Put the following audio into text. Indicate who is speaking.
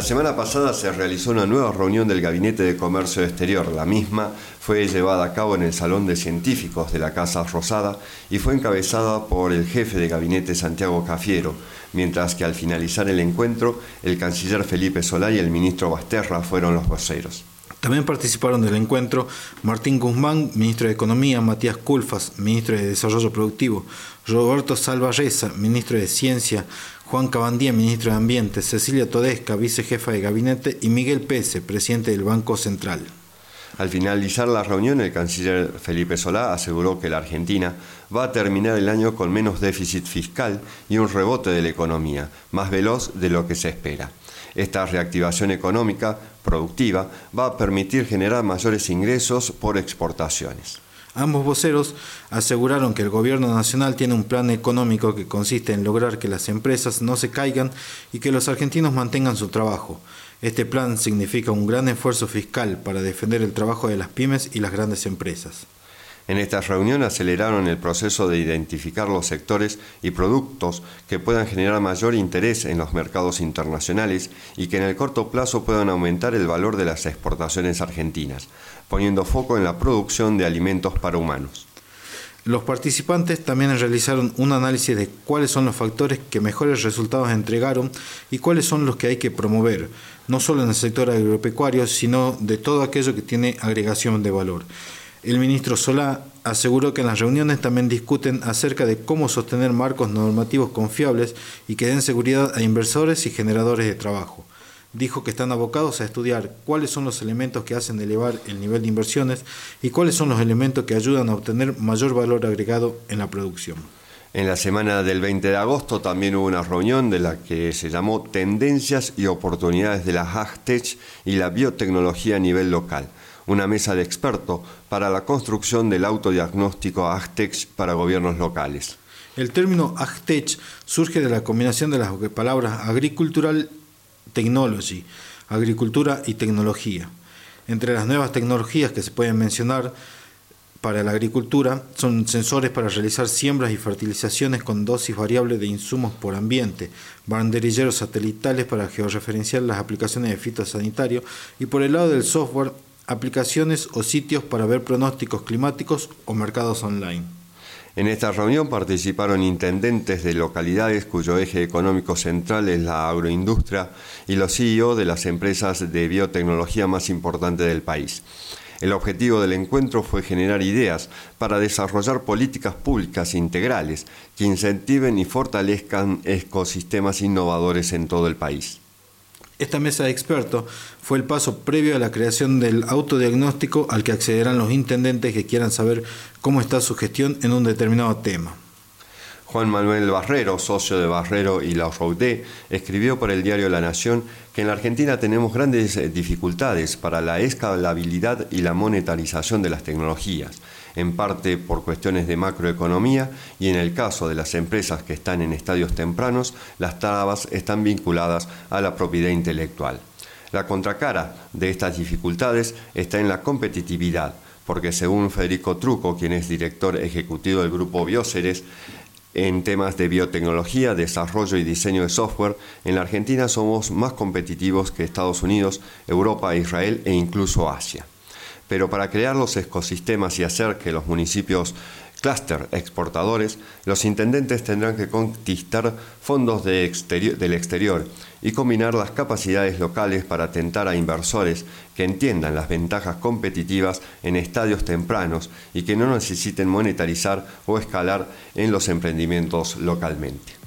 Speaker 1: La semana pasada se realizó una nueva reunión del Gabinete de Comercio Exterior. La misma fue llevada a cabo en el Salón de Científicos de la Casa Rosada y fue encabezada por el jefe de gabinete Santiago Cafiero, mientras que al finalizar el encuentro el canciller Felipe Solá y el ministro Basterra fueron los voceros.
Speaker 2: También participaron del encuentro Martín Guzmán, ministro de Economía, Matías Culfas, ministro de Desarrollo Productivo, Roberto Salvarreza, ministro de Ciencia, Juan Cabandía, ministro de Ambiente, Cecilia Todesca, vicejefa de gabinete y Miguel Pese, presidente del Banco Central.
Speaker 1: Al finalizar la reunión, el canciller Felipe Solá aseguró que la Argentina va a terminar el año con menos déficit fiscal y un rebote de la economía, más veloz de lo que se espera. Esta reactivación económica productiva va a permitir generar mayores ingresos por exportaciones.
Speaker 2: Ambos voceros aseguraron que el gobierno nacional tiene un plan económico que consiste en lograr que las empresas no se caigan y que los argentinos mantengan su trabajo. Este plan significa un gran esfuerzo fiscal para defender el trabajo de las pymes y las grandes empresas.
Speaker 1: En esta reunión aceleraron el proceso de identificar los sectores y productos que puedan generar mayor interés en los mercados internacionales y que en el corto plazo puedan aumentar el valor de las exportaciones argentinas, poniendo foco en la producción de alimentos para humanos.
Speaker 2: Los participantes también realizaron un análisis de cuáles son los factores que mejores resultados entregaron y cuáles son los que hay que promover, no solo en el sector agropecuario, sino de todo aquello que tiene agregación de valor. El ministro Solá aseguró que en las reuniones también discuten acerca de cómo sostener marcos normativos confiables y que den seguridad a inversores y generadores de trabajo. Dijo que están abocados a estudiar cuáles son los elementos que hacen elevar el nivel de inversiones y cuáles son los elementos que ayudan a obtener mayor valor agregado en la producción.
Speaker 1: En la semana del 20 de agosto también hubo una reunión de la que se llamó Tendencias y oportunidades de la HAGTech y la biotecnología a nivel local una mesa de expertos para la construcción del autodiagnóstico AGTECH para gobiernos locales.
Speaker 2: El término AGTECH surge de la combinación de las palabras Agricultural Technology, agricultura y tecnología. Entre las nuevas tecnologías que se pueden mencionar para la agricultura son sensores para realizar siembras y fertilizaciones con dosis variable de insumos por ambiente, banderilleros satelitales para georreferenciar las aplicaciones de fitosanitario y por el lado del software aplicaciones o sitios para ver pronósticos climáticos o mercados online.
Speaker 1: En esta reunión participaron intendentes de localidades cuyo eje económico central es la agroindustria y los CEO de las empresas de biotecnología más importantes del país. El objetivo del encuentro fue generar ideas para desarrollar políticas públicas integrales que incentiven y fortalezcan ecosistemas innovadores en todo el país.
Speaker 2: Esta mesa de expertos fue el paso previo a la creación del autodiagnóstico al que accederán los intendentes que quieran saber cómo está su gestión en un determinado tema.
Speaker 1: Juan Manuel Barrero, socio de Barrero y La escribió para el diario La Nación que en la Argentina tenemos grandes eh, dificultades para la escalabilidad y la monetarización de las tecnologías en parte por cuestiones de macroeconomía y en el caso de las empresas que están en estadios tempranos, las trabas están vinculadas a la propiedad intelectual. La contracara de estas dificultades está en la competitividad, porque según Federico Truco, quien es director ejecutivo del grupo Bioceres, en temas de biotecnología, desarrollo y diseño de software, en la Argentina somos más competitivos que Estados Unidos, Europa, Israel e incluso Asia pero para crear los ecosistemas y hacer que los municipios clúster exportadores, los intendentes tendrán que conquistar fondos del exterior y combinar las capacidades locales para atentar a inversores que entiendan las ventajas competitivas en estadios tempranos y que no necesiten monetarizar o escalar en los emprendimientos localmente.